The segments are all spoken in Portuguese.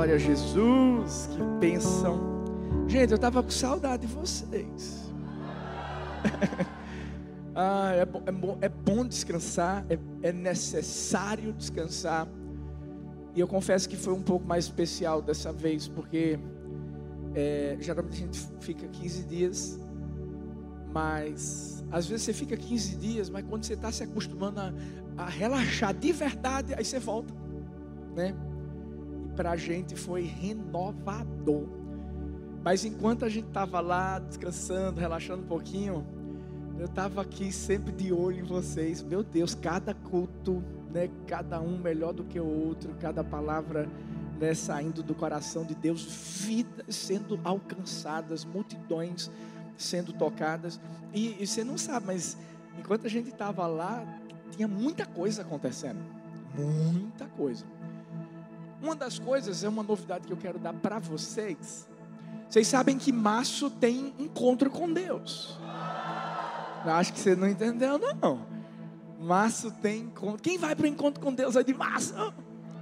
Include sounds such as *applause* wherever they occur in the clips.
glória a Jesus, que bênção. Gente, eu estava com saudade de vocês. *laughs* ah, é, bom, é, bom, é bom descansar, é, é necessário descansar. E eu confesso que foi um pouco mais especial dessa vez, porque é, geralmente a gente fica 15 dias, mas às vezes você fica 15 dias, mas quando você está se acostumando a, a, relaxar de verdade, aí você volta, né? Para a gente foi renovador. Mas enquanto a gente estava lá descansando, relaxando um pouquinho, eu estava aqui sempre de olho em vocês. Meu Deus, cada culto, né? Cada um melhor do que o outro, cada palavra né, saindo do coração de Deus, vidas sendo alcançadas, multidões sendo tocadas. E, e você não sabe, mas enquanto a gente estava lá, tinha muita coisa acontecendo. Muita coisa. Uma das coisas é uma novidade que eu quero dar para vocês. Vocês sabem que março tem encontro com Deus. Acho que você não entendeu, não. Março tem encontro. Quem vai para o encontro com Deus é de março?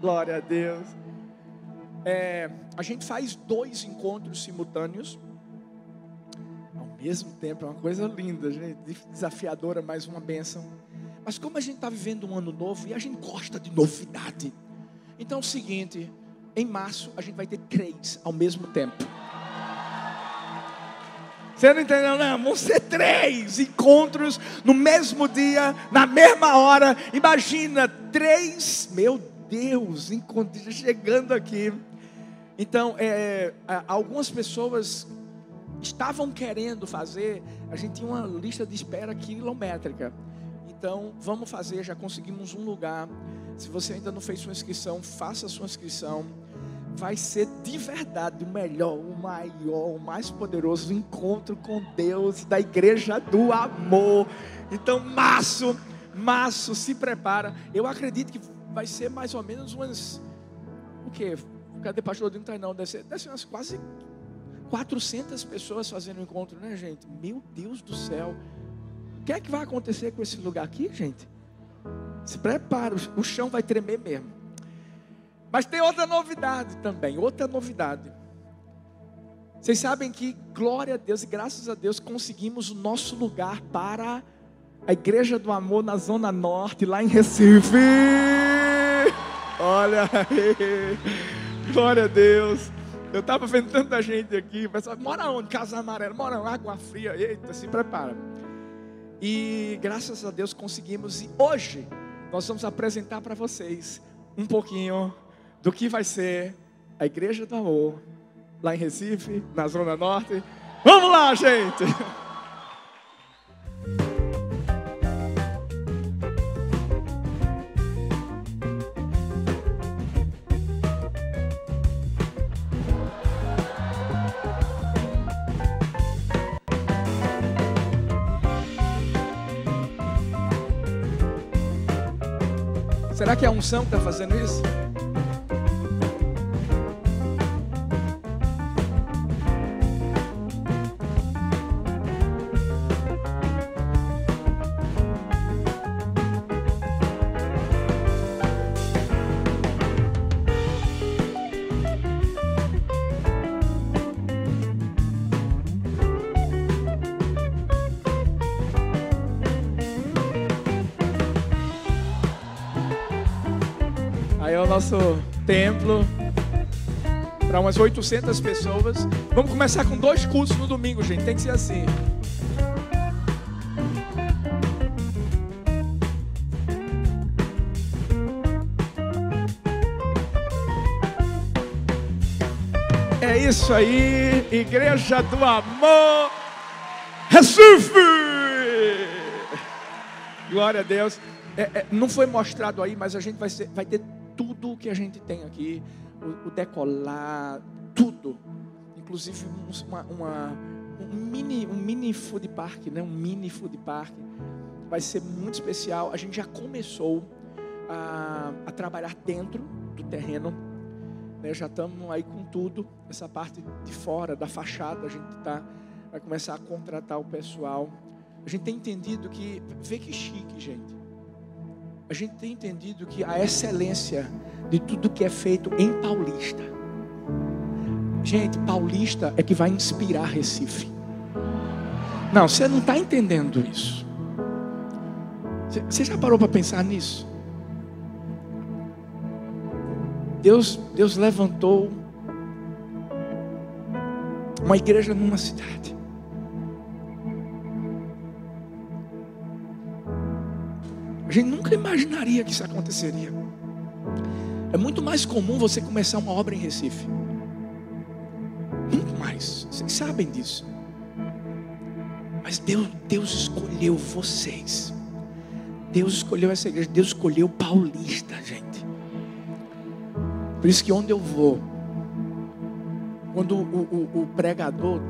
Glória a Deus. É, a gente faz dois encontros simultâneos ao mesmo tempo, é uma coisa linda, gente, desafiadora, mais uma bênção. Mas como a gente está vivendo um ano novo e a gente gosta de novidade, então é o seguinte: em março a gente vai ter três ao mesmo tempo. Você não entendeu, não? Vão ser três encontros no mesmo dia, na mesma hora. Imagina, três, meu Deus, encontros chegando aqui. Então, é, é algumas pessoas estavam querendo fazer, a gente tinha uma lista de espera quilométrica. Então, vamos fazer, já conseguimos um lugar. Se você ainda não fez sua inscrição, faça sua inscrição. Vai ser de verdade o melhor, o maior, o mais poderoso encontro com Deus da igreja do amor. Então, março, março, se prepara. Eu acredito que vai ser mais ou menos umas o quê? Cadê pastor Odino? Tá não, deve ser, deve ser umas quase 400 pessoas fazendo o encontro, né, gente? Meu Deus do céu. O que é que vai acontecer com esse lugar aqui, gente? Se prepara, o chão vai tremer mesmo. Mas tem outra novidade também, outra novidade. Vocês sabem que, glória a Deus e graças a Deus, conseguimos o nosso lugar para a Igreja do Amor na Zona Norte, lá em Recife. Olha aí. Glória a Deus. Eu estava vendo tanta gente aqui. Pessoal, mora onde? Casa Amarela. Mora onde? Água Fria. Eita, se prepara. E graças a Deus conseguimos. E hoje nós vamos apresentar para vocês um pouquinho do que vai ser a Igreja do Amor lá em Recife, na Zona Norte. Vamos lá, gente! Que é a unção está fazendo isso? Umas 800 pessoas. Vamos começar com dois cultos no domingo, gente. Tem que ser assim. É isso aí, Igreja do Amor, Recife! Glória a Deus. É, é, não foi mostrado aí, mas a gente vai, ser, vai ter que a gente tem aqui, o, o decolar, tudo. Inclusive uma, uma, um, mini, um mini food park, né? um mini food park. Vai ser muito especial. A gente já começou a, a trabalhar dentro do terreno. Né? Já estamos aí com tudo. Essa parte de fora, da fachada, a gente tá, vai começar a contratar o pessoal. A gente tem entendido que, vê que chique, gente a gente tem entendido que a excelência de tudo que é feito em Paulista, Gente, paulista é que vai inspirar Recife. Não, você não está entendendo isso. Você já parou para pensar nisso? Deus, Deus levantou uma igreja numa cidade. A gente nunca imaginaria que isso aconteceria. É muito mais comum você começar uma obra em Recife. Muito mais. Vocês sabem disso. Mas Deus, Deus escolheu vocês. Deus escolheu essa igreja. Deus escolheu Paulista, gente. Por isso que onde eu vou, quando o, o, o pregador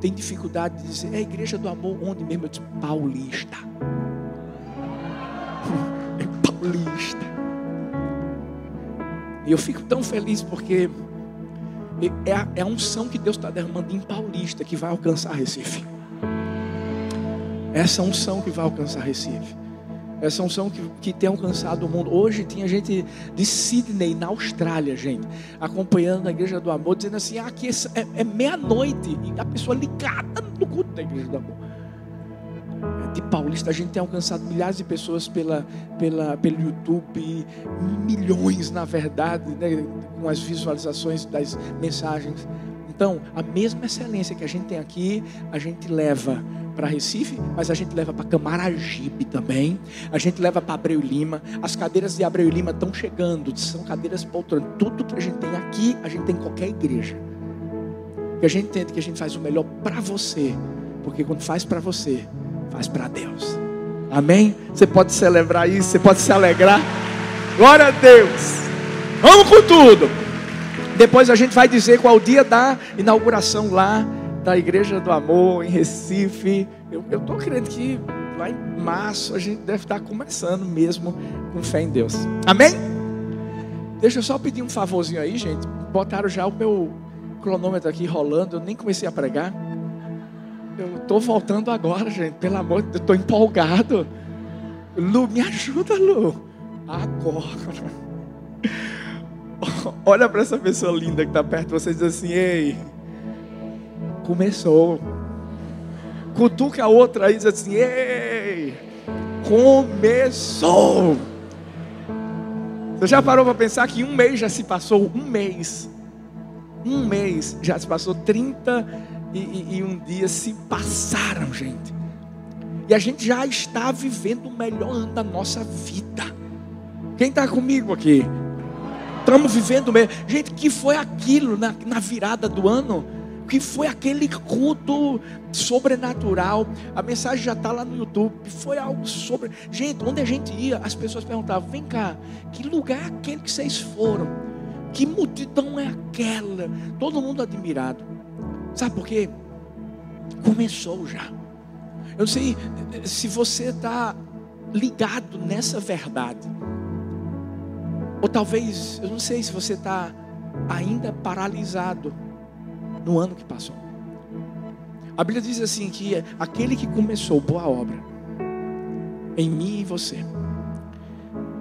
tem dificuldade de dizer, é a igreja do amor, onde mesmo? Eu digo, Paulista. E eu fico tão feliz porque é a, é a unção que Deus está derramando em Paulista que vai alcançar Recife. Essa unção que vai alcançar Recife. Essa unção que, que tem alcançado o mundo. Hoje tinha gente de Sydney, na Austrália, gente, acompanhando a Igreja do Amor, dizendo assim: ah, aqui é, é meia-noite. E a pessoa ligada no culto da Igreja do Amor. De Paulista, a gente tem alcançado milhares de pessoas pela, pela, pelo YouTube, milhões, na verdade, né, com as visualizações das mensagens. Então, a mesma excelência que a gente tem aqui, a gente leva para Recife, mas a gente leva para Camaragibe também. A gente leva para Abreu Lima. As cadeiras de Abreu Lima estão chegando, são cadeiras poltrona. Tudo que a gente tem aqui, a gente tem em qualquer igreja. Que a gente entende que a gente faz o melhor para você, porque quando faz para você, faz para Deus. Amém? Você pode celebrar isso, você pode se alegrar. Glória a Deus. Vamos com tudo. Depois a gente vai dizer qual é o dia da inauguração lá da Igreja do Amor em Recife. Eu estou crendo que lá em março a gente deve estar começando mesmo com fé em Deus. Amém? Deixa eu só pedir um favorzinho aí, gente. Botaram já o meu cronômetro aqui rolando. Eu nem comecei a pregar. Eu estou voltando agora, gente. Pelo amor de Deus, estou empolgado. Lu, me ajuda, Lu. Agora. *laughs* Olha para essa pessoa linda que está perto de você e diz assim: Ei, começou. Cutuca a outra e diz assim: Ei, começou. Você já parou para pensar que um mês já se passou? Um mês. Um mês já se passou. 30 e, e, e um dias se passaram, gente. E a gente já está vivendo o melhor ano da nossa vida. Quem está comigo aqui? Estamos vivendo mesmo. Gente, que foi aquilo na, na virada do ano? que foi aquele culto sobrenatural. A mensagem já está lá no YouTube. Foi algo sobre. Gente, onde a gente ia, as pessoas perguntavam: vem cá, que lugar é aquele que vocês foram? Que multidão é aquela? Todo mundo admirado. Sabe por quê? Começou já. Eu não sei se você está ligado nessa verdade. Ou talvez, eu não sei se você está ainda paralisado no ano que passou. A Bíblia diz assim que aquele que começou boa obra em mim e você,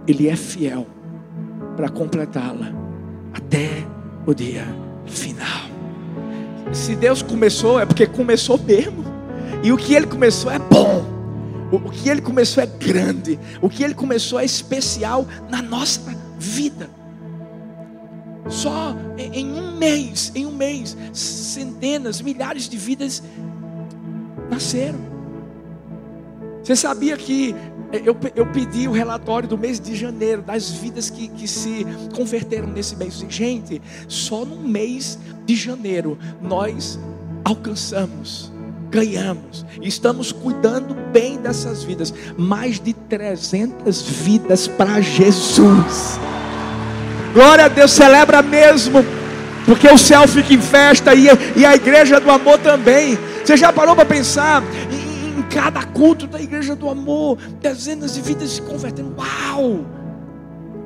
ele é fiel para completá-la até o dia final. Se Deus começou, é porque começou mesmo. E o que ele começou é bom. O que ele começou é grande. O que ele começou é especial na nossa vida. Só em um mês, em um mês, centenas, milhares de vidas nasceram. Você sabia que eu, eu pedi o relatório do mês de janeiro, das vidas que, que se converteram nesse mês. Gente, só no mês de janeiro nós alcançamos, ganhamos, estamos cuidando bem dessas vidas. Mais de 300 vidas para Jesus. Glória a Deus, celebra mesmo, porque o céu fica em festa e, e a igreja do amor também. Você já parou para pensar cada culto da igreja do amor, dezenas de vidas se convertendo? Uau!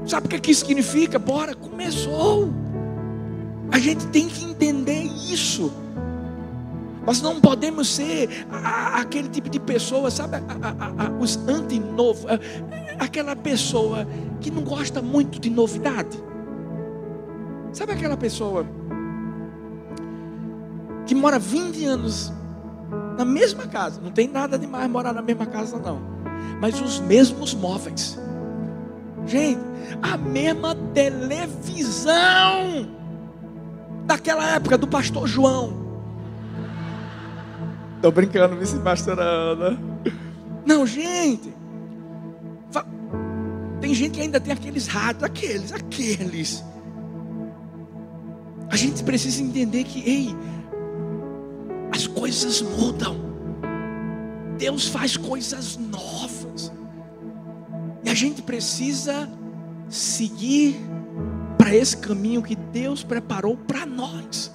Sabe o que, que isso significa? Bora, começou. A gente tem que entender isso. Nós não podemos ser aquele tipo de pessoa, sabe? os anti-novo, aquela pessoa que não gosta muito de novidade. Sabe aquela pessoa que mora 20 anos na mesma casa. Não tem nada demais morar na mesma casa, não. Mas os mesmos móveis. Gente, a mesma televisão daquela época do pastor João. Estou brincando, vice pastora Ana. Não, gente. Tem gente que ainda tem aqueles rádios, aqueles, aqueles. A gente precisa entender que, ei, as coisas mudam. Deus faz coisas novas. E a gente precisa seguir para esse caminho que Deus preparou para nós.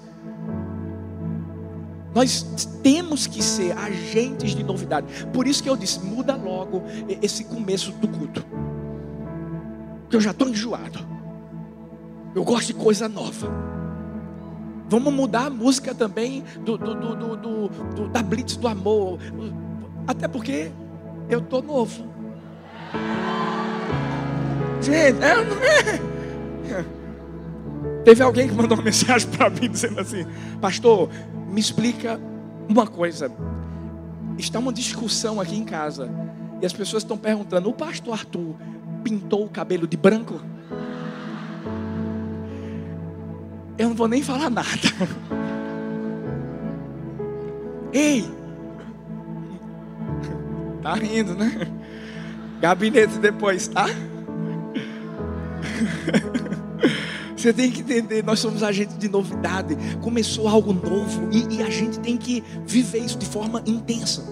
Nós temos que ser agentes de novidade. Por isso que eu disse: muda logo esse começo do culto. Porque eu já estou enjoado. Eu gosto de coisa nova. Vamos mudar a música também do, do, do, do, da Blitz do Amor. Até porque eu estou novo. Gente, é, é? Teve alguém que mandou uma mensagem para mim dizendo assim: Pastor, me explica uma coisa. Está uma discussão aqui em casa. E as pessoas estão perguntando: o pastor Arthur pintou o cabelo de branco? Eu não vou nem falar nada. Ei! Tá rindo, né? Gabinete depois, tá? Você tem que entender, nós somos agentes de novidade. Começou algo novo e, e, a gente tem que viver isso de forma intensa.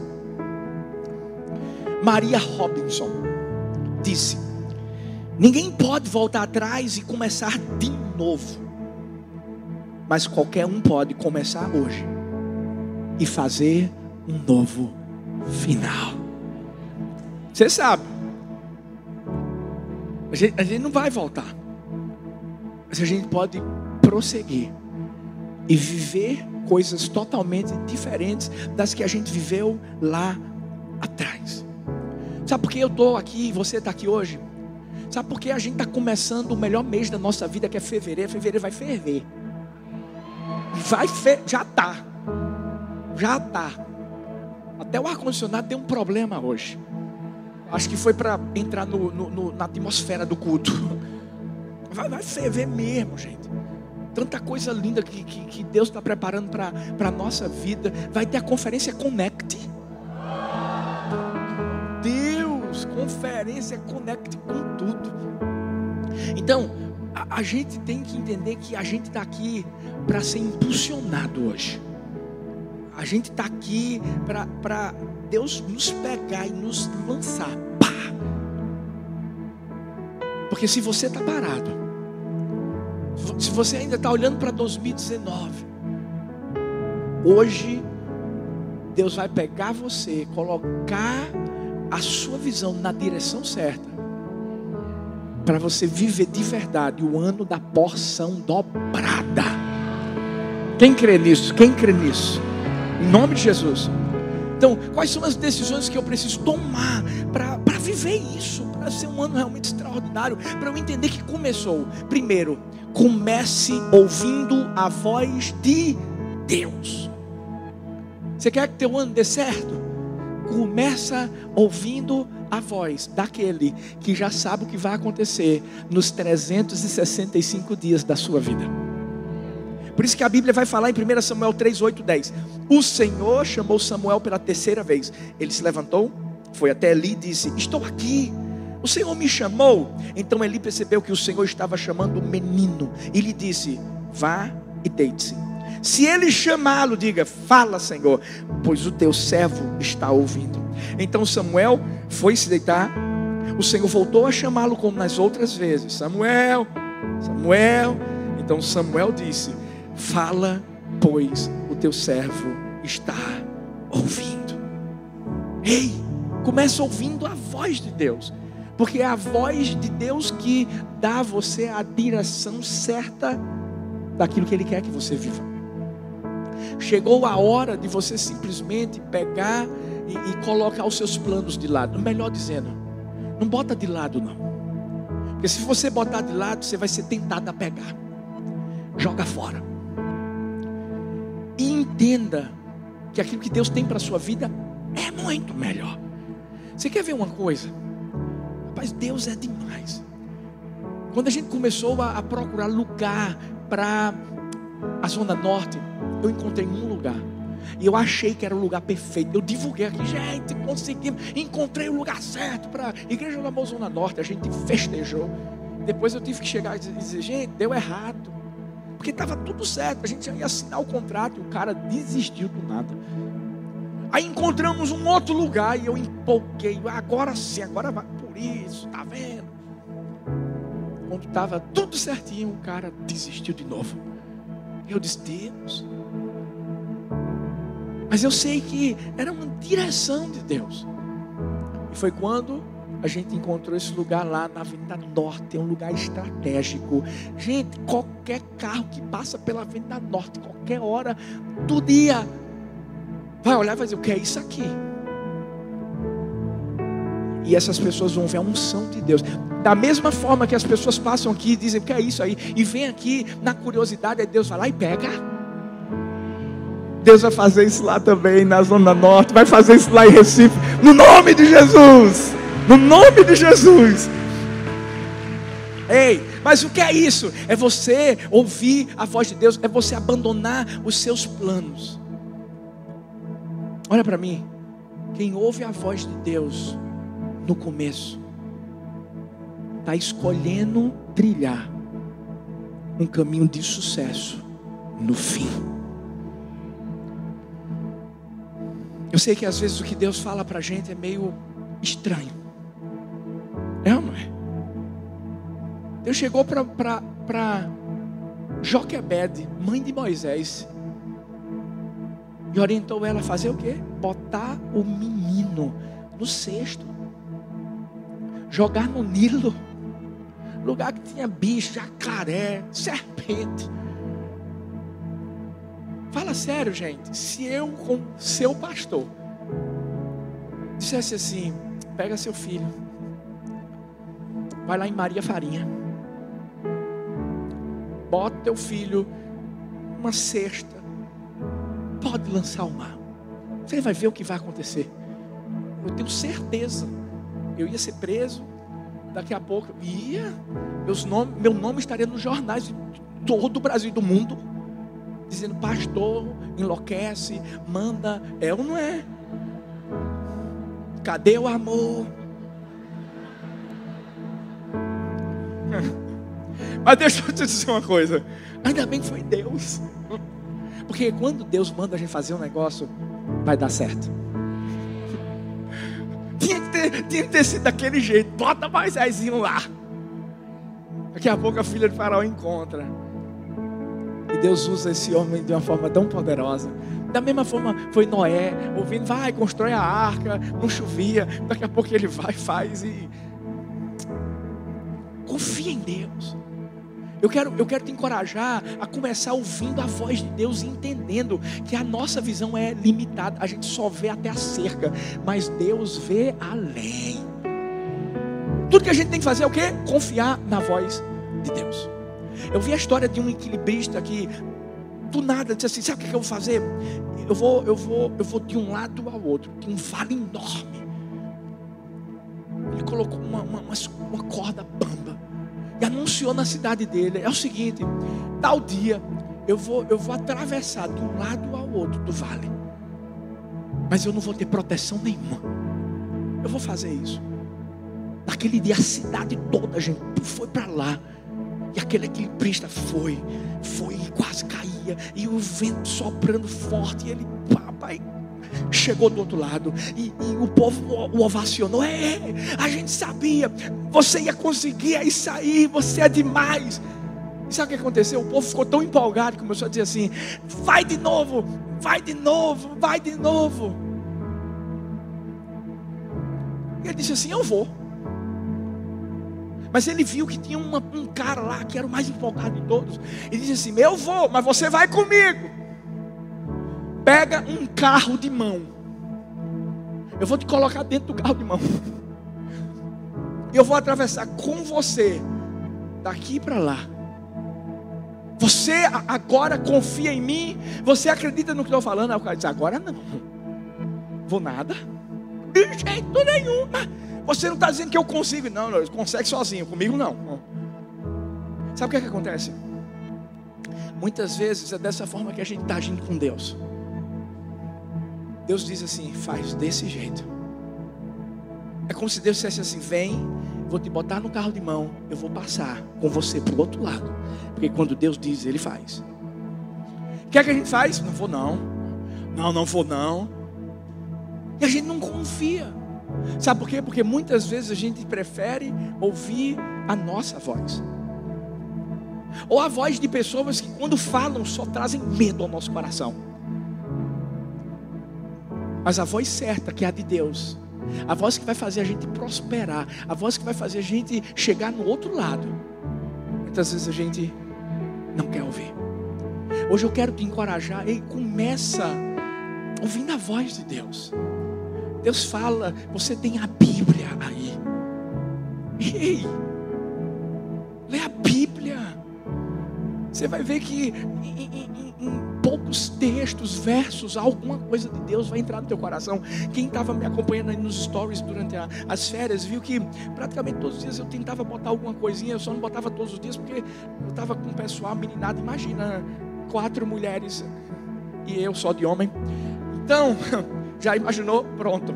Maria Robinson disse: Ninguém pode voltar atrás e começar de novo. Mas qualquer um pode começar hoje e fazer um novo final. Você sabe, a gente, a gente não vai voltar, mas a gente pode prosseguir e viver coisas totalmente diferentes das que a gente viveu lá atrás. Sabe por que eu estou aqui e você está aqui hoje? Sabe por que a gente está começando o melhor mês da nossa vida, que é fevereiro? Fevereiro vai ferver. Vai fer... já tá. Já tá. Até o ar-condicionado tem um problema hoje. Acho que foi para entrar no, no, no, na atmosfera do culto. *laughs* Vai, vai ferver mesmo, gente. Tanta coisa linda que, que, que Deus está preparando para a nossa vida. Vai ter a conferência Connect. Deus, conferência Connect com tudo. Então, a, a gente tem que entender que a gente está aqui para ser impulsionado hoje. A gente está aqui para Deus nos pegar e nos lançar. Pá! Porque se você está parado, se você ainda está olhando para 2019, hoje Deus vai pegar você, colocar a sua visão na direção certa, para você viver de verdade o ano da porção dobrada. Quem crê nisso? Quem crê nisso? Em nome de Jesus. Então, quais são as decisões que eu preciso tomar para viver isso? Para ser um ano realmente extraordinário? Para eu entender que começou. Primeiro, comece ouvindo a voz de Deus. Você quer que teu ano dê certo? Começa ouvindo a voz daquele que já sabe o que vai acontecer nos 365 dias da sua vida. Por isso que a Bíblia vai falar em 1 Samuel 3, 8, 10. O Senhor chamou Samuel pela terceira vez. Ele se levantou, foi até Eli e disse: Estou aqui. O Senhor me chamou. Então Eli percebeu que o Senhor estava chamando o menino. E lhe disse: Vá e deite-se. Se ele chamá-lo, diga: Fala, Senhor, pois o teu servo está ouvindo. Então Samuel foi se deitar. O Senhor voltou a chamá-lo como nas outras vezes: Samuel, Samuel. Então Samuel disse: Fala, pois o teu servo está ouvindo. Ei, começa ouvindo a voz de Deus, porque é a voz de Deus que dá a você a direção certa daquilo que Ele quer que você viva. Chegou a hora de você simplesmente pegar e, e colocar os seus planos de lado. Melhor dizendo, não bota de lado não. Porque se você botar de lado, você vai ser tentado a pegar. Joga fora entenda que aquilo que Deus tem para a sua vida é muito melhor. Você quer ver uma coisa? Rapaz, Deus é demais. Quando a gente começou a, a procurar lugar para a Zona Norte, eu encontrei um lugar. E eu achei que era o lugar perfeito. Eu divulguei aqui, gente, conseguimos, encontrei o lugar certo para a Igreja do Amor Zona Norte. A gente festejou. Depois eu tive que chegar e dizer, gente, deu errado. Porque estava tudo certo, a gente ia assinar o contrato e o cara desistiu do nada. Aí encontramos um outro lugar e eu empolguei. Agora sim, agora vai por isso, tá vendo? Quando estava tudo certinho, o cara desistiu de novo. Eu disse, Deus. Mas eu sei que era uma direção de Deus. E foi quando a gente encontrou esse lugar lá na Avenida Norte, é um lugar estratégico. Gente, qualquer carro que passa pela Avenida Norte, qualquer hora do dia, vai olhar e vai dizer: o que é isso aqui? E essas pessoas vão ver a unção de Deus. Da mesma forma que as pessoas passam aqui e dizem: o que é isso aí? E vem aqui na curiosidade, aí Deus vai lá e pega. Deus vai fazer isso lá também, na Zona Norte, vai fazer isso lá em Recife, no nome de Jesus. No nome de Jesus. Ei, mas o que é isso? É você ouvir a voz de Deus, é você abandonar os seus planos. Olha para mim. Quem ouve a voz de Deus no começo, está escolhendo trilhar um caminho de sucesso no fim. Eu sei que às vezes o que Deus fala para a gente é meio estranho. É ou não é? Deus chegou para Joquebede, mãe de Moisés, e orientou ela a fazer o quê? Botar o menino no cesto, jogar no Nilo, lugar que tinha bicho, jacaré, serpente. Fala sério, gente. Se eu, com seu pastor, dissesse assim: pega seu filho, Vai lá em Maria Farinha. Bota teu filho uma cesta. Pode lançar o mar. Você vai ver o que vai acontecer. Eu tenho certeza. Eu ia ser preso. Daqui a pouco ia. Meus nome, meu nome estaria nos jornais de todo o Brasil e do mundo. Dizendo, pastor, enlouquece, manda. É ou não é? Cadê o amor? *laughs* Mas deixa eu te dizer uma coisa. Ainda bem que foi Deus. Porque quando Deus manda a gente fazer um negócio, vai dar certo. Tinha que ter, tinha que ter sido daquele jeito. Bota mais Zezinho lá. Daqui a pouco a filha de Faraó encontra. E Deus usa esse homem de uma forma tão poderosa. Da mesma forma foi Noé, ouvindo, vai, constrói a arca, não chovia. Daqui a pouco ele vai, faz e Confia em Deus. Eu quero, eu quero te encorajar a começar ouvindo a voz de Deus e entendendo que a nossa visão é limitada. A gente só vê até a cerca, mas Deus vê além. Tudo que a gente tem que fazer é o que? Confiar na voz de Deus. Eu vi a história de um equilibrista que do nada disse assim: sabe o que eu vou fazer? Eu vou, eu vou, eu vou de um lado ao outro, de um vale enorme. Ele colocou uma, uma, uma corda bamba e anunciou na cidade dele: é o seguinte, tal dia eu vou, eu vou atravessar de um lado ao outro do vale, mas eu não vou ter proteção nenhuma. Eu vou fazer isso. Naquele dia a cidade toda, gente, foi para lá. E aquele equilibrista foi, foi e quase caía. E o vento soprando forte. E ele, papai, chegou do outro lado e, e o povo o, ovacionou. É, a gente sabia, você ia conseguir, é isso aí, você é demais. E sabe o que aconteceu? O povo ficou tão empolgado que começou a dizer assim: vai de novo, vai de novo, vai de novo. E ele disse assim: eu vou. Mas ele viu que tinha uma, um cara lá que era o mais empolgado de todos. E disse assim: Eu vou, mas você vai comigo pega um carro de mão. Eu vou te colocar dentro do carro de mão. E eu vou atravessar com você daqui para lá. Você agora confia em mim? Você acredita no que eu estou falando? Aí o cara diz: Agora não. Vou nada. De jeito nenhum. Você não está dizendo que eu consigo. Não, não, consegue sozinho. Comigo não. Sabe o que, é que acontece? Muitas vezes é dessa forma que a gente está agindo com Deus. Deus diz assim: faz desse jeito. É como se Deus dissesse assim: vem, vou te botar no carro de mão, eu vou passar com você para o outro lado. Porque quando Deus diz, Ele faz. O que é que a gente faz? Não vou não. Não, não vou não. E a gente não confia. Sabe por quê? Porque muitas vezes a gente prefere ouvir a nossa voz. Ou a voz de pessoas que quando falam só trazem medo ao nosso coração. Mas a voz certa, que é a de Deus, a voz que vai fazer a gente prosperar, a voz que vai fazer a gente chegar no outro lado, muitas vezes a gente não quer ouvir. Hoje eu quero te encorajar, e começa ouvindo a voz de Deus. Deus fala, você tem a Bíblia aí. Ei, lê a Bíblia. Você vai ver que em, poucos textos, versos, alguma coisa de Deus vai entrar no teu coração. Quem estava me acompanhando aí nos stories durante a, as férias viu que praticamente todos os dias eu tentava botar alguma coisinha, eu só não botava todos os dias porque eu estava com o pessoal meninado. Imagina, quatro mulheres e eu só de homem. Então, *laughs* já imaginou? Pronto.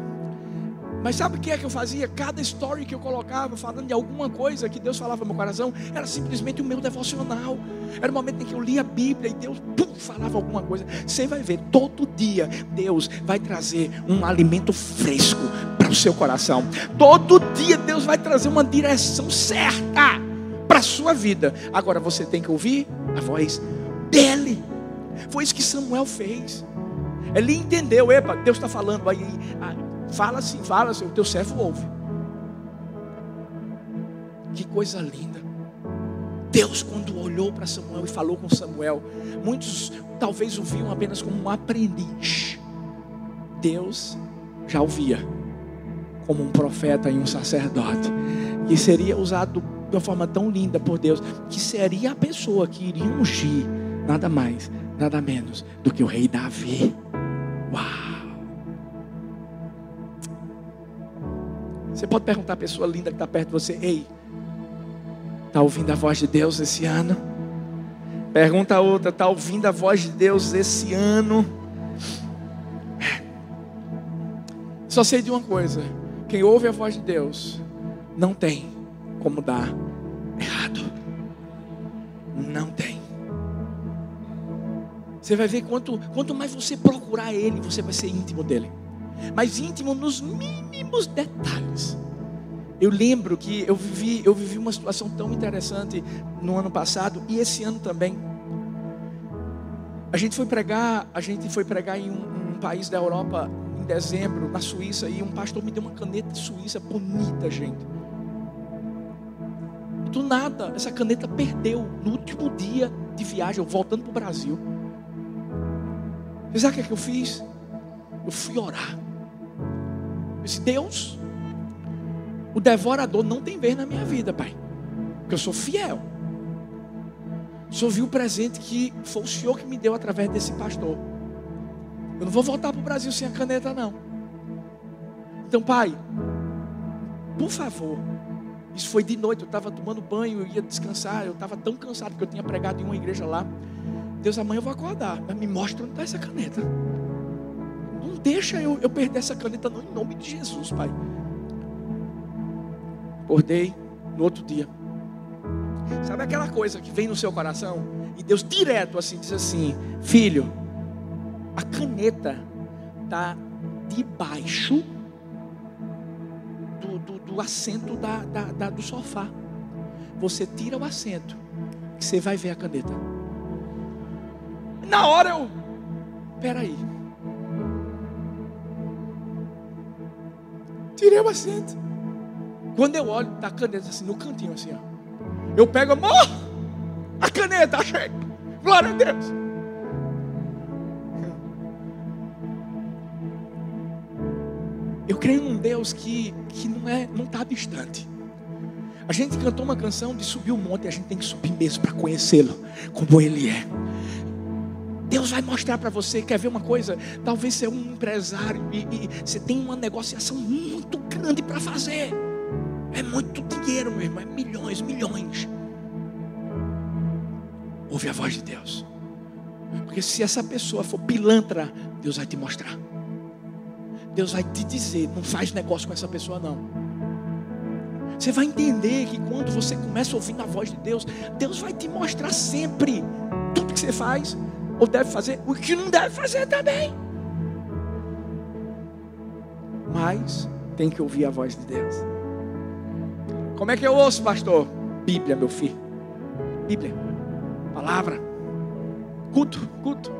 Mas sabe o que é que eu fazia? Cada story que eu colocava, falando de alguma coisa que Deus falava no meu coração, era simplesmente o meu devocional. Era o momento em que eu lia a Bíblia e Deus pum, falava alguma coisa. Você vai ver, todo dia Deus vai trazer um alimento fresco para o seu coração. Todo dia Deus vai trazer uma direção certa para a sua vida. Agora você tem que ouvir a voz dele. Foi isso que Samuel fez. Ele entendeu, epa, Deus está falando aí. Fala assim, fala assim, o teu servo ouve. Que coisa linda. Deus, quando olhou para Samuel e falou com Samuel, muitos talvez o viam apenas como um aprendiz. Deus já o via como um profeta e um sacerdote, que seria usado de uma forma tão linda por Deus, que seria a pessoa que iria ungir nada mais, nada menos do que o rei Davi. Você pode perguntar à pessoa linda que está perto de você: Ei, está ouvindo a voz de Deus esse ano? Pergunta a outra: Está ouvindo a voz de Deus esse ano? Só sei de uma coisa: quem ouve a voz de Deus não tem como dar errado. Não tem. Você vai ver quanto, quanto mais você procurar Ele, você vai ser íntimo dele mas íntimo nos mínimos detalhes. Eu lembro que eu vivi, eu vivi uma situação tão interessante no ano passado e esse ano também. A gente foi pregar, a gente foi pregar em um, um país da Europa em dezembro, na Suíça, e um pastor me deu uma caneta suíça bonita, gente. Do nada, essa caneta perdeu no último dia de viagem, voltando para o Brasil. Você sabe o que, é que eu fiz? Eu fui orar disse: Deus, o devorador não tem vez na minha vida, Pai, porque eu sou fiel. Senhor viu o presente que foi o Senhor que me deu através desse pastor. Eu não vou voltar para o Brasil sem a caneta, não. Então, Pai, por favor, isso foi de noite, eu estava tomando banho, eu ia descansar, eu estava tão cansado porque eu tinha pregado em uma igreja lá. Deus, amanhã eu vou acordar, mas me mostra onde está essa caneta deixa eu, eu perder essa caneta, não, em nome de Jesus, Pai. Acordei no outro dia. Sabe aquela coisa que vem no seu coração? E Deus direto assim diz assim: Filho, a caneta está debaixo do, do, do assento da, da, da, do sofá. Você tira o assento, que você vai ver a caneta. Na hora eu, peraí. Tirei o assento. Quando eu olho, tá a caneta assim, no cantinho assim, ó. Eu pego, amor, a caneta, achei. Glória a Deus. Eu creio num Deus que, que não é, não está distante. A gente cantou uma canção de subir o monte, e a gente tem que subir mesmo para conhecê-lo como ele é. Deus vai mostrar para você, quer ver uma coisa? Talvez você é um empresário e, e você tem uma negociação muito grande para fazer. É muito dinheiro, meu irmão, é milhões, milhões. Ouve a voz de Deus. Porque se essa pessoa for pilantra, Deus vai te mostrar. Deus vai te dizer, não faz negócio com essa pessoa não. Você vai entender que quando você começa ouvir a voz de Deus, Deus vai te mostrar sempre tudo que você faz ou deve fazer, o que não deve fazer também. Mas tem que ouvir a voz de Deus. Como é que eu ouço, pastor? Bíblia, meu filho. Bíblia. Palavra. Culto, culto.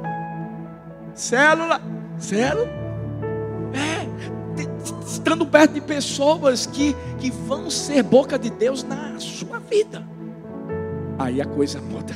Célula, célula. É, estando perto de pessoas que, que vão ser boca de Deus na sua vida. Aí a coisa muda.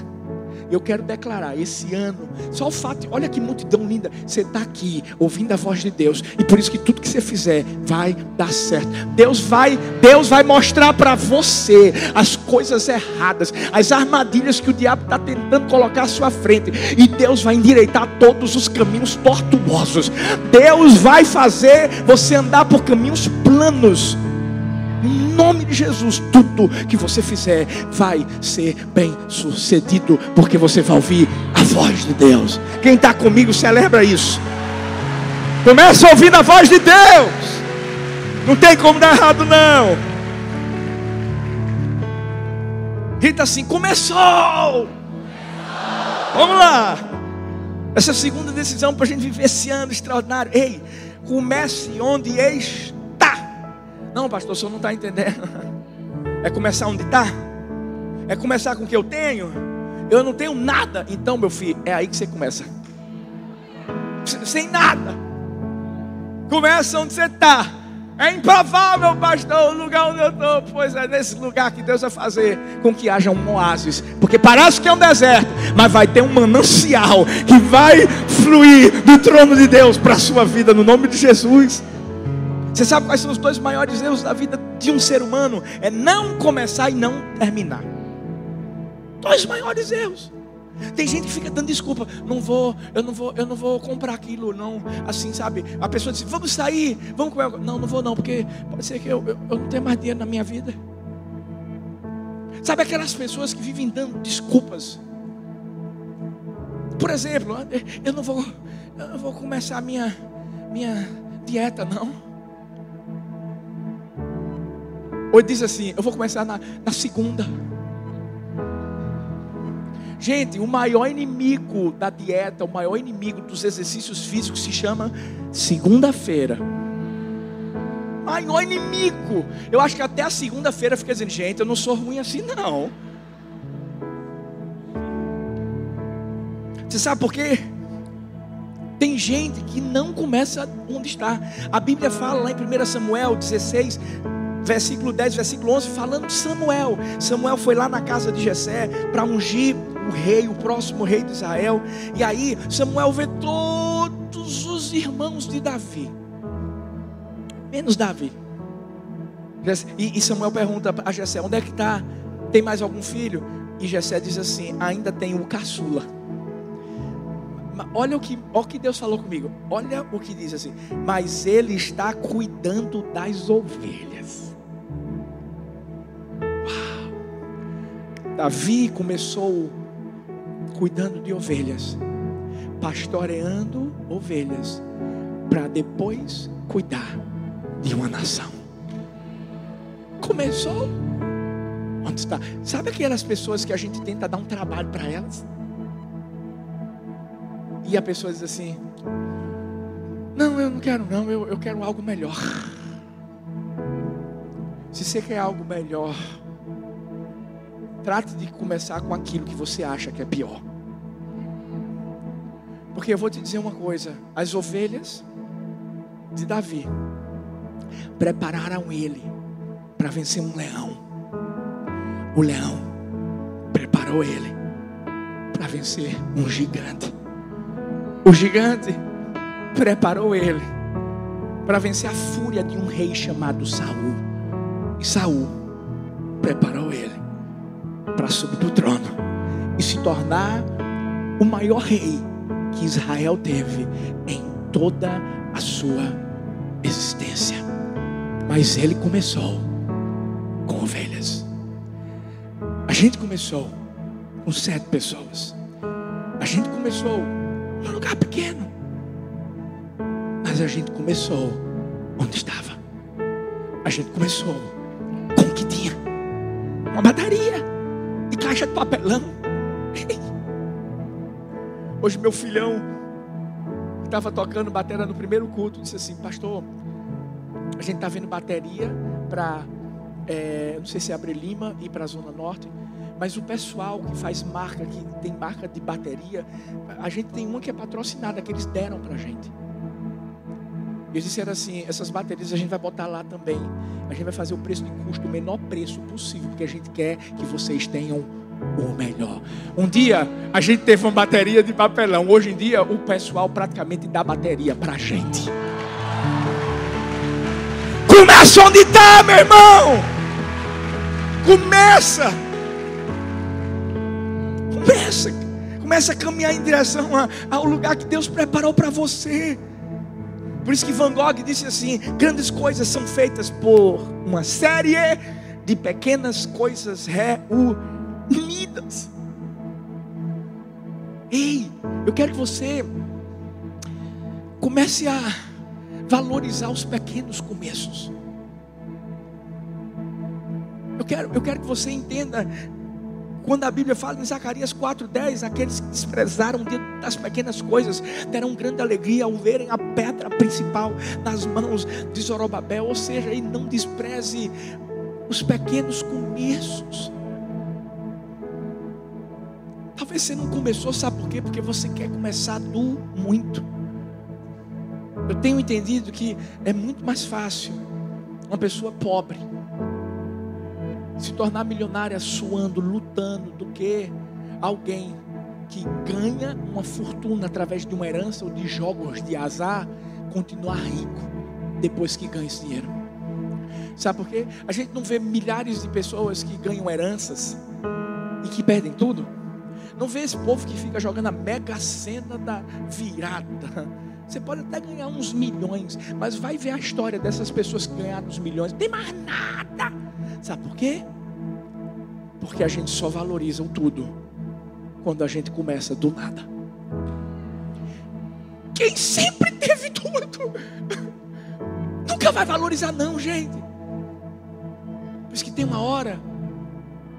Eu quero declarar esse ano, só o fato, olha que multidão linda, você está aqui ouvindo a voz de Deus, e por isso que tudo que você fizer vai dar certo. Deus vai, Deus vai mostrar para você as coisas erradas, as armadilhas que o diabo está tentando colocar à sua frente, e Deus vai endireitar todos os caminhos tortuosos. Deus vai fazer você andar por caminhos planos. Em nome de Jesus, tudo que você fizer vai ser bem sucedido, porque você vai ouvir a voz de Deus. Quem está comigo celebra isso. Começa ouvir a voz de Deus. Não tem como dar errado, não. Grita assim: começou! Vamos lá. Essa é segunda decisão para a gente viver esse ano extraordinário. Ei, comece onde está. Não, pastor, o senhor não está entendendo. *laughs* É começar onde está? É começar com o que eu tenho? Eu não tenho nada. Então, meu filho, é aí que você começa. Sem nada. Começa onde você está. É improvável, pastor, o lugar onde eu estou. Pois é nesse lugar que Deus vai fazer com que haja um oásis. Porque parece que é um deserto, mas vai ter um manancial que vai fluir do trono de Deus para a sua vida, no nome de Jesus. Você sabe quais são os dois maiores erros da vida de um ser humano? É não começar e não terminar. Dois maiores erros. Tem gente que fica dando desculpa, não vou, eu não vou, eu não vou comprar aquilo, não, assim, sabe? A pessoa diz, vamos sair, vamos comer. Não, não vou não, porque pode ser que eu, eu, eu não tenha mais dinheiro na minha vida. Sabe aquelas pessoas que vivem dando desculpas? Por exemplo, eu não vou, eu não vou começar a minha, minha dieta, não. Ou diz assim: Eu vou começar na, na segunda. Gente, o maior inimigo da dieta, o maior inimigo dos exercícios físicos se chama segunda-feira. Maior inimigo. Eu acho que até a segunda-feira fica dizendo: Gente, eu não sou ruim assim, não. Você sabe por quê? Tem gente que não começa onde está. A Bíblia fala lá em 1 Samuel 16: versículo 10, versículo 11, falando de Samuel. Samuel foi lá na casa de Jessé para ungir o rei, o próximo rei de Israel. E aí Samuel vê todos os irmãos de Davi, menos Davi. E, Samuel pergunta a Jessé: onde é que está? Tem mais algum filho? E Jessé diz assim: ainda tem o caçula. Olha o que, olha o que Deus falou comigo. Olha o que diz assim. Mas ele está cuidando das ovelhas. Davi começou cuidando de ovelhas, pastoreando ovelhas, para depois cuidar de uma nação. Começou onde está? Sabe aquelas pessoas que a gente tenta dar um trabalho para elas? E a pessoa diz assim: Não, eu não quero, não, eu, eu quero algo melhor. Se você quer algo melhor, Trate de começar com aquilo que você acha que é pior. Porque eu vou te dizer uma coisa: as ovelhas de Davi prepararam ele para vencer um leão. O leão preparou ele para vencer um gigante. O gigante preparou ele para vencer a fúria de um rei chamado Saul. E Saul preparou para subir o trono e se tornar o maior rei que Israel teve em toda a sua existência. Mas ele começou com ovelhas. A gente começou com sete pessoas. A gente começou num lugar pequeno. Mas a gente começou onde estava. A gente começou com o que tinha. Uma bateria e caixa de papelão. *laughs* Hoje meu filhão estava tocando bateria no primeiro culto disse assim, pastor, a gente está vendo bateria para, é, não sei se é Abre Lima e para a Zona Norte, mas o pessoal que faz marca, que tem marca de bateria, a gente tem uma que é patrocinada, que eles deram para a gente. Eles disseram assim: essas baterias a gente vai botar lá também. A gente vai fazer o preço de custo, o menor preço possível, porque a gente quer que vocês tenham o melhor. Um dia a gente teve uma bateria de papelão. Hoje em dia o pessoal praticamente dá bateria para a gente. Começa onde está, meu irmão. Começa. Começa. Começa a caminhar em direção ao lugar que Deus preparou para você. Por isso que Van Gogh disse assim: grandes coisas são feitas por uma série de pequenas coisas reunidas. Ei, eu quero que você comece a valorizar os pequenos começos. Eu quero, eu quero que você entenda quando a Bíblia fala em Zacarias 4:10, aqueles que desprezaram das pequenas coisas terão grande alegria ao verem a pedra principal nas mãos de Zorobabel, ou seja, e não despreze os pequenos começos. Talvez você não começou, sabe por quê? Porque você quer começar do muito. Eu tenho entendido que é muito mais fácil uma pessoa pobre se tornar milionária suando, lutando, do que alguém que ganha uma fortuna através de uma herança ou de jogos de azar continuar rico depois que ganha esse dinheiro. Sabe por quê? A gente não vê milhares de pessoas que ganham heranças e que perdem tudo. Não vê esse povo que fica jogando a mega cena da virada. Você pode até ganhar uns milhões, mas vai ver a história dessas pessoas que ganharam os milhões. Não tem mais nada. Sabe por quê? Porque a gente só valoriza o tudo quando a gente começa do nada. Quem sempre teve tudo, *laughs* nunca vai valorizar, não, gente. Por isso que tem uma hora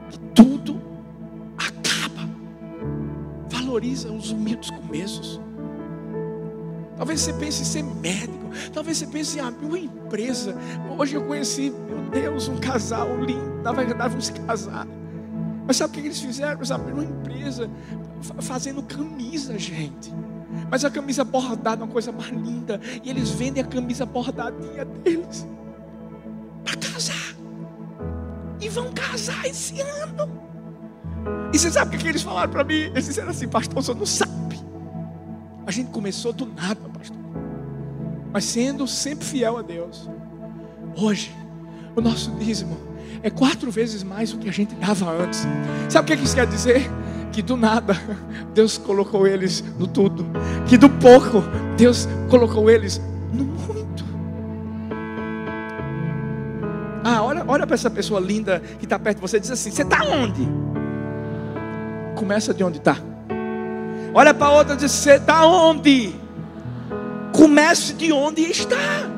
que tudo acaba. Valoriza os humildes começos. Talvez você pense em ser médico. Talvez você pense em abrir uma empresa. Hoje eu conheci, meu Deus, um casal lindo. Na verdade, vamos se casar. Mas sabe o que eles fizeram? Eles abriram uma empresa fazendo camisa, gente. Mas a camisa bordada é uma coisa mais linda. E eles vendem a camisa bordadinha deles para casar. E vão casar esse ano. E você sabe o que eles falaram para mim? Eles disseram assim, pastor, você não sabe. A gente começou do nada, pastor. Mas sendo sempre fiel a Deus. Hoje, o nosso dízimo é quatro vezes mais do que a gente dava antes. Sabe o que isso quer dizer? Que do nada *laughs* Deus colocou eles no tudo. Que do pouco Deus colocou eles no muito. Ah, olha, olha para essa pessoa linda que está perto de você diz assim: Você está onde? Começa de onde está. Olha para outra e diz: Você está onde? Comece de onde está.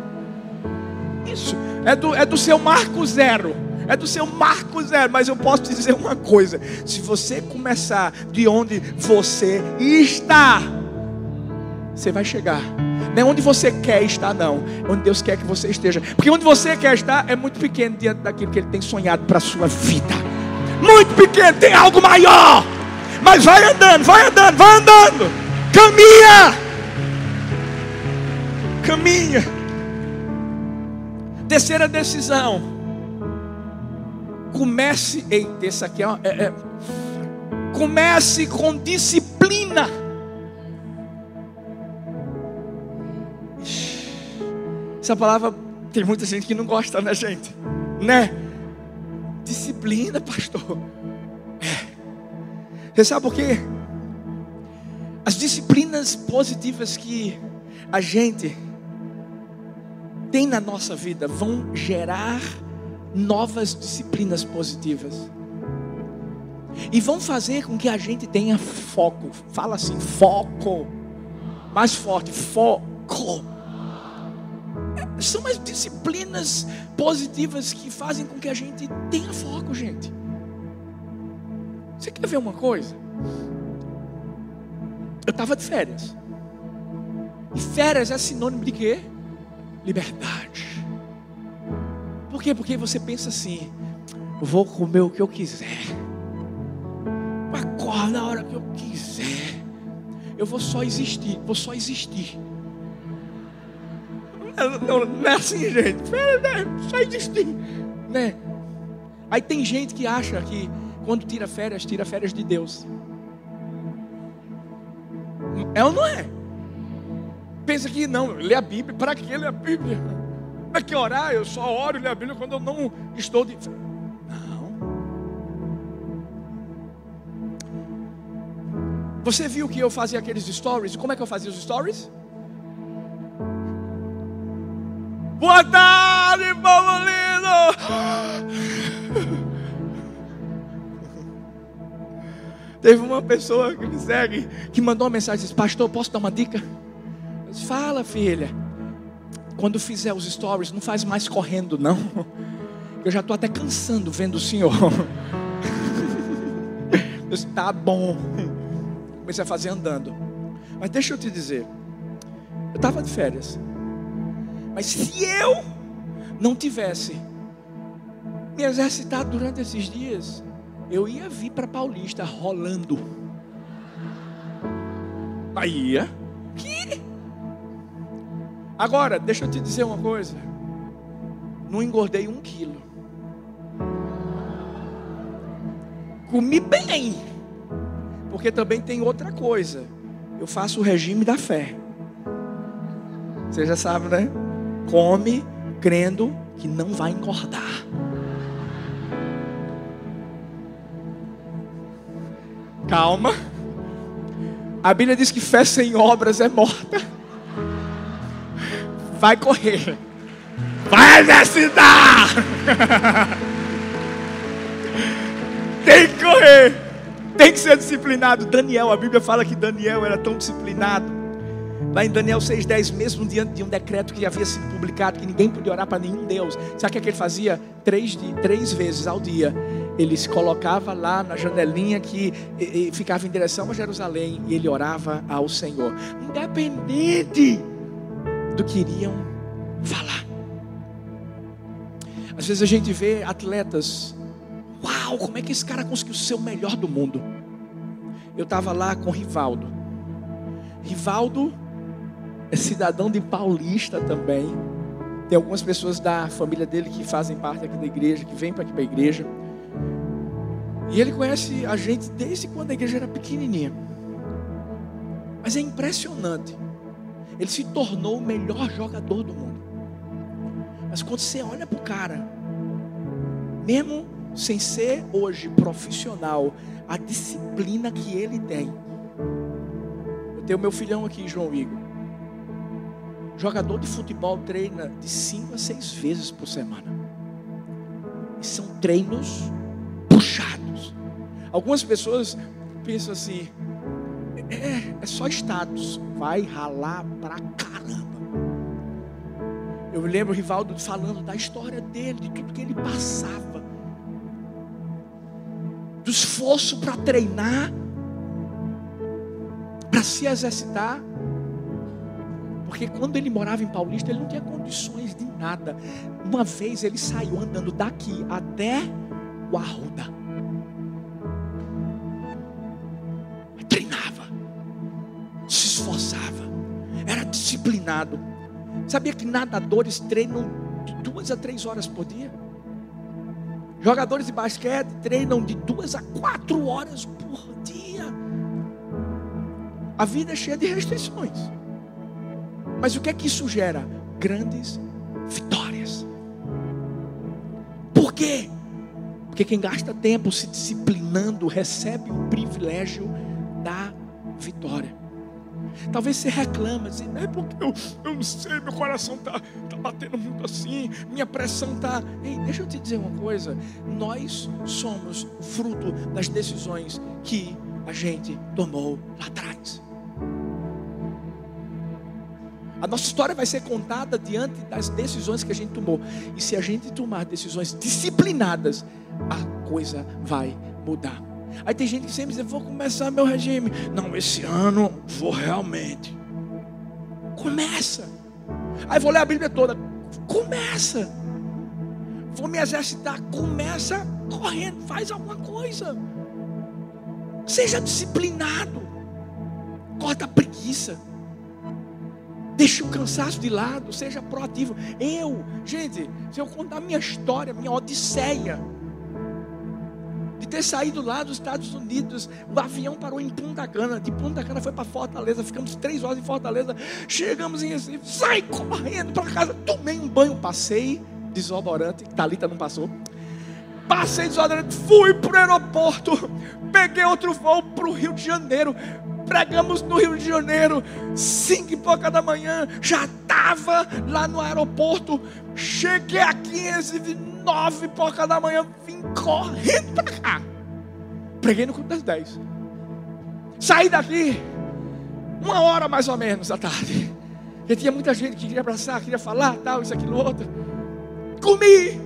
Isso é do, é do seu marco zero. É do seu marco zero. Mas eu posso te dizer uma coisa: se você começar de onde você está, você vai chegar. Não é onde você quer estar, não. É onde Deus quer que você esteja. Porque onde você quer estar é muito pequeno diante daquilo que Ele tem sonhado para a sua vida. Muito pequeno, tem algo maior. Mas vai andando, vai andando, vai andando. Caminha. Caminha. Terceira decisão. Comece, eita, esse aqui é, é, é comece com disciplina. Essa palavra tem muita gente que não gosta, né, gente? Né? Disciplina, pastor. Você sabe por quê? As disciplinas positivas que a gente tem na nossa vida vão gerar novas disciplinas positivas. E vão fazer com que a gente tenha foco. Fala assim, foco. Mais forte, foco. São as disciplinas positivas que fazem com que a gente tenha foco, gente. Você quer ver uma coisa? Eu estava de férias. E férias é sinônimo de quê? Liberdade. Por quê? Porque você pensa assim: vou comer o que eu quiser. Acorda na hora que eu quiser. Eu vou só existir, vou só existir. Não, não, é assim, gente. Só existir. Né? Aí tem gente que acha que quando tira férias, tira férias de Deus. É ou não é? Pensa que não, lê a Bíblia. Para que ler a Bíblia? Para que orar? Eu só oro e leio a Bíblia quando eu não estou de. Não. Você viu que eu fazia aqueles stories? Como é que eu fazia os stories? Boa tarde, povo lindo! Teve uma pessoa que me segue que mandou uma mensagem: disse, Pastor, posso dar uma dica? Disse, Fala, filha. Quando fizer os stories, não faz mais correndo, não. Eu já estou até cansando vendo o senhor. *laughs* Eu disse, tá bom. Comecei a fazer andando. Mas deixa eu te dizer. Eu estava de férias. Mas se eu não tivesse me exercitado durante esses dias, eu ia vir para Paulista rolando. Aí ia. Que? Agora, deixa eu te dizer uma coisa. Não engordei um quilo. Comi bem. Porque também tem outra coisa. Eu faço o regime da fé. Você já sabe, né? Come crendo que não vai engordar. Calma. A Bíblia diz que fé sem obras é morta. Vai correr. Vai exercitar. *laughs* Tem que correr. Tem que ser disciplinado. Daniel, a Bíblia fala que Daniel era tão disciplinado. Lá em Daniel 6,10, mesmo diante de um decreto que havia sido publicado, que ninguém podia orar para nenhum Deus. Sabe o que, é que ele fazia? Três, três vezes ao dia ele se colocava lá na janelinha que e, e ficava em direção a Jerusalém e ele orava ao Senhor, independente do que iriam falar. Às vezes a gente vê atletas, uau, como é que esse cara conseguiu ser o melhor do mundo? Eu estava lá com Rivaldo. Rivaldo é cidadão de Paulista também. Tem algumas pessoas da família dele que fazem parte aqui da igreja, que vêm para aqui para a igreja. E ele conhece a gente desde quando a igreja era pequenininha. Mas é impressionante. Ele se tornou o melhor jogador do mundo. Mas quando você olha para o cara, mesmo sem ser hoje profissional, a disciplina que ele tem. Eu tenho meu filhão aqui, João Igor. Jogador de futebol treina de cinco a seis vezes por semana. E são treinos puxados. Algumas pessoas pensam assim: é, é só status, vai ralar pra caramba. Eu lembro o Rivaldo falando da história dele, de tudo que ele passava, do esforço para treinar, para se exercitar. Porque quando ele morava em Paulista, ele não tinha condições de nada. Uma vez ele saiu andando daqui até o Arruda. Treinava, se esforçava, era disciplinado. Sabia que nadadores treinam de duas a três horas por dia? Jogadores de basquete treinam de duas a quatro horas por dia. A vida é cheia de restrições. Mas o que é que isso gera? Grandes vitórias. Por quê? Porque quem gasta tempo se disciplinando recebe o privilégio vitória. Talvez você reclama, assim, é porque eu, eu não sei, meu coração está tá batendo muito assim, minha pressão está. Ei, deixa eu te dizer uma coisa: nós somos fruto das decisões que a gente tomou lá atrás. A nossa história vai ser contada diante das decisões que a gente tomou. E se a gente tomar decisões disciplinadas, a coisa vai mudar. Aí tem gente que sempre diz: Vou começar meu regime. Não, esse ano vou realmente. Começa. Aí vou ler a Bíblia toda. Começa. Vou me exercitar. Começa correndo. Faz alguma coisa. Seja disciplinado. Corta a preguiça. Deixe o cansaço de lado, seja proativo. Eu, gente, se eu contar minha história, minha odisseia, de ter saído lá dos Estados Unidos, o avião parou em Punta Cana, de Punta Cana foi para Fortaleza, ficamos três horas em Fortaleza, chegamos em Recife, sai correndo para casa, tomei um banho, passei desodorante, Talita não passou. Passei desodorante, fui para o aeroporto, peguei outro voo para o Rio de Janeiro, pregamos no Rio de Janeiro, cinco e pouca da manhã, já estava lá no aeroporto, cheguei aqui em nove e pouca da manhã, vim correndo para cá, preguei no culto das dez, saí daqui, uma hora mais ou menos da tarde, e tinha muita gente que queria abraçar, queria falar, tal, isso, aquilo, outro, comi,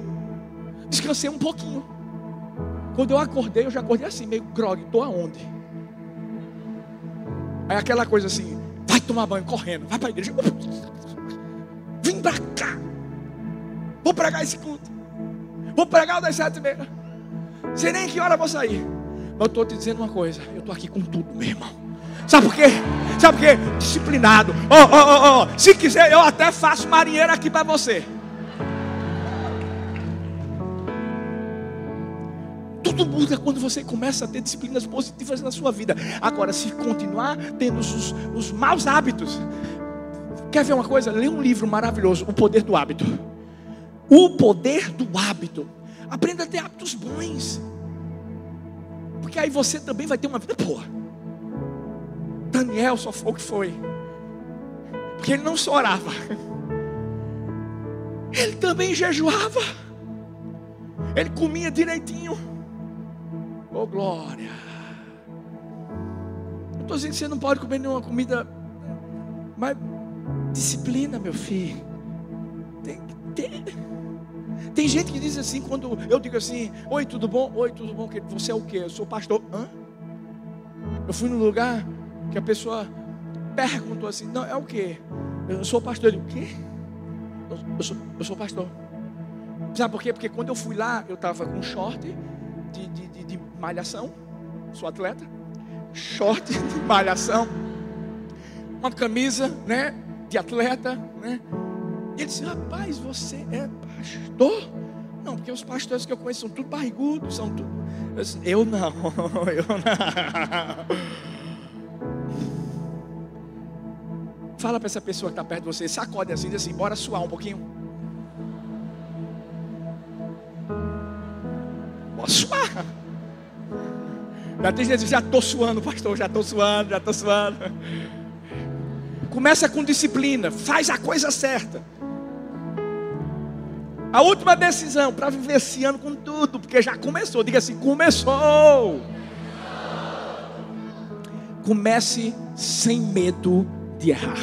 descansei um pouquinho, quando eu acordei, eu já acordei assim, meio grog, estou aonde? Aí aquela coisa assim, vai tomar banho correndo, vai para a igreja. Vim para cá. Vou pregar esse culto. Vou pregar o das sete e meia. Sei nem que hora vou sair. Mas eu estou te dizendo uma coisa. Eu estou aqui com tudo, meu irmão. Sabe por quê? Sabe por quê? Disciplinado. Oh, oh, oh, oh. Se quiser, eu até faço marinheiro aqui para você. Tudo muda quando você começa a ter disciplinas positivas na sua vida. Agora, se continuar tendo os, os maus hábitos, quer ver uma coisa? Lê um livro maravilhoso, O Poder do Hábito. O Poder do Hábito. Aprenda a ter hábitos bons. Porque aí você também vai ter uma vida boa. Daniel só foi o que foi. Porque ele não só orava. Ele também jejuava. Ele comia direitinho. Oh glória. Não estou dizendo que você não pode comer nenhuma comida. Mas disciplina, meu filho. Tem que ter. Tem gente que diz assim, quando eu digo assim, oi, tudo bom? Oi, tudo bom? Você é o quê? Eu sou pastor. Hã? Eu fui num lugar que a pessoa perguntou assim, não, é o quê? Eu sou pastor. Digo, o quê? Eu, eu, sou, eu sou pastor. Sabe por quê? Porque quando eu fui lá, eu estava com short de, de, de, de malhação, sou atleta, short de malhação, uma camisa, né, de atleta, né? E ele disse: Rapaz, você é pastor? Não, porque os pastores que eu conheço são tudo barrigudos, são tudo. Eu, disse, eu não, *laughs* eu não. Fala para essa pessoa que está perto de você, sacode assim, diz assim, bora suar um pouquinho. Bora suar. Tem gente já estou suando, pastor, já estou suando, já estou suando. Começa com disciplina, faz a coisa certa. A última decisão para viver esse ano com tudo, porque já começou. Diga assim: começou. Comece sem medo de errar.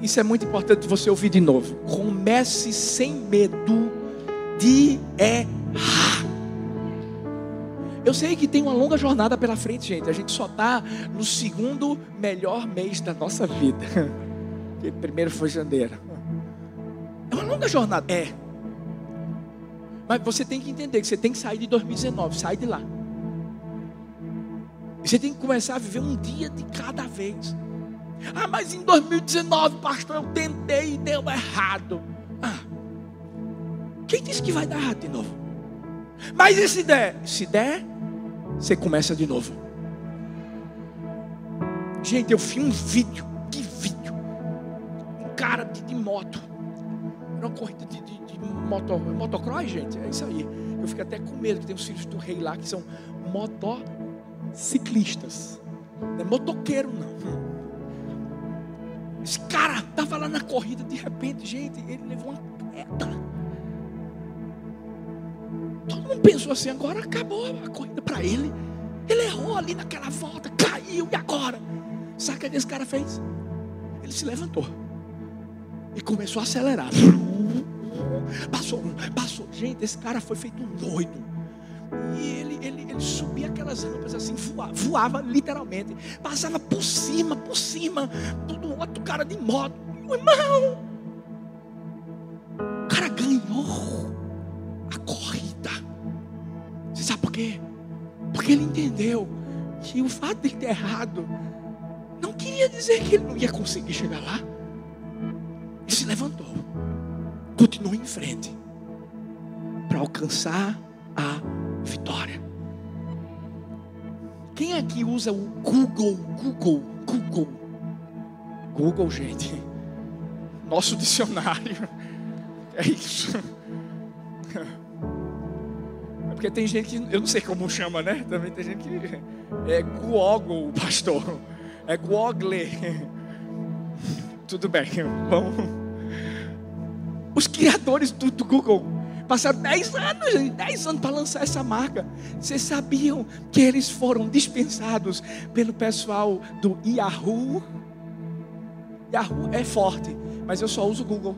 Isso é muito importante você ouvir de novo. Comece sem medo de errar. Eu sei que tem uma longa jornada pela frente, gente. A gente só está no segundo melhor mês da nossa vida. *laughs* Porque primeiro foi janeiro. É uma longa jornada. É. Mas você tem que entender que você tem que sair de 2019. Sai de lá. Você tem que começar a viver um dia de cada vez. Ah, mas em 2019, pastor, eu tentei e deu errado. Ah, quem disse que vai dar errado de novo? Mas e se der? Se der, você começa de novo. Gente, eu vi um vídeo, que vídeo. Um cara de, de moto. Era uma corrida de, de, de moto, motocross, gente. É isso aí. Eu fico até com medo que tem os filhos do rei lá que são motociclistas. Não é motoqueiro, não. Esse cara estava lá na corrida, de repente, gente, ele levou uma queda. Todo mundo pensou assim, agora acabou a corrida para ele. Ele errou ali naquela volta, caiu, e agora? Sabe o que esse cara fez? Ele se levantou e começou a acelerar. Passou, passou. Gente, esse cara foi feito um doido. E ele, ele, ele subia aquelas rampas assim, voava, voava literalmente. Passava por cima, por cima do, do outro cara de moto. Meu irmão, o cara ganhou quê? Porque ele entendeu que o fato de ter errado não queria dizer que ele não ia conseguir chegar lá. Ele se levantou, continuou em frente para alcançar a vitória. Quem aqui usa o Google? Google, Google, Google, gente. Nosso dicionário. É isso. Porque tem gente que, eu não sei como chama, né? Também tem gente que é Google, pastor. É Google. Tudo bem, vamos. Os criadores do, do Google passaram 10 anos, 10 anos para lançar essa marca. Vocês sabiam que eles foram dispensados pelo pessoal do Yahoo? Yahoo é forte, mas eu só uso o Google.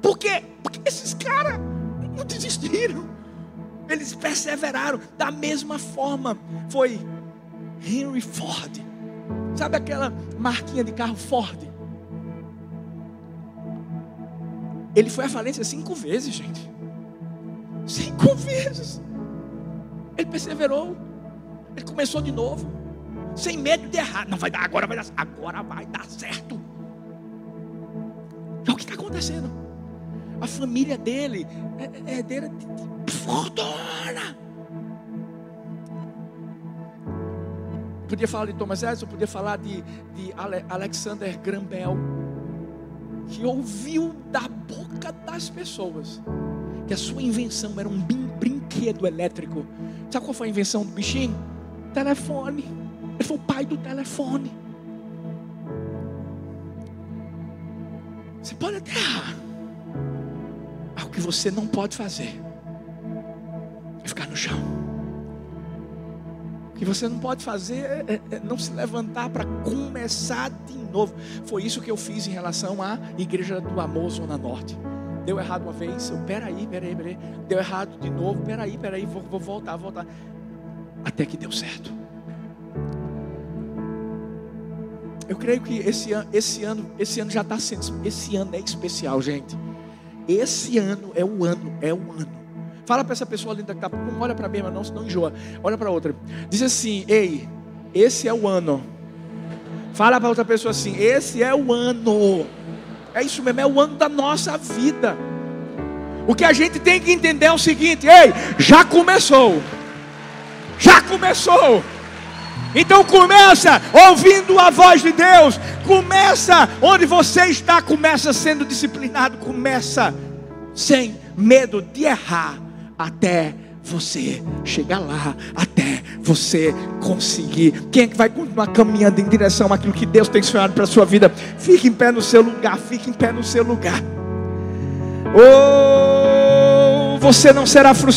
Por quê? Porque esses caras não desistiram. Eles perseveraram da mesma forma. Foi Henry Ford. Sabe aquela marquinha de carro Ford? Ele foi à falência cinco vezes, gente. Cinco vezes. Ele perseverou. Ele começou de novo. Sem medo de errar. Não vai dar, agora vai dar. Agora vai dar certo. É o que está acontecendo. A família dele é, é herdeira de, de fortuna. Podia falar de Thomas Edison, podia falar de, de Alexander Graham Bell que ouviu da boca das pessoas que a sua invenção era um brinquedo elétrico. Sabe qual foi a invenção do bichinho? Telefone. Ele foi o pai do telefone. Você pode até errar. O você não pode fazer é ficar no chão que você não pode fazer é, é, é não se levantar para começar de novo. Foi isso que eu fiz em relação à igreja do Amor Zona Norte. Deu errado uma vez, eu, peraí, peraí, peraí. Deu errado de novo, peraí, peraí, vou, vou voltar, voltar. Até que deu certo. Eu creio que esse esse ano, esse ano já está sendo, esse ano é especial, gente. Esse ano é o ano, é o ano Fala para essa pessoa linda que está, não olha para mim, mas não, não enjoa. Olha para outra. Diz assim: Ei, esse é o ano. Fala para outra pessoa assim: Esse é o ano. É isso mesmo, é o ano da nossa vida. O que a gente tem que entender é o seguinte: Ei, já começou. Já começou. Então começa ouvindo a voz de Deus. Começa onde você está, começa sendo disciplinado, começa sem medo de errar até você chegar lá, até você conseguir. Quem é que vai continuar caminhando em direção àquilo que Deus tem sonhado para a sua vida? Fique em pé no seu lugar, fique em pé no seu lugar. Oh, você não será frustrado.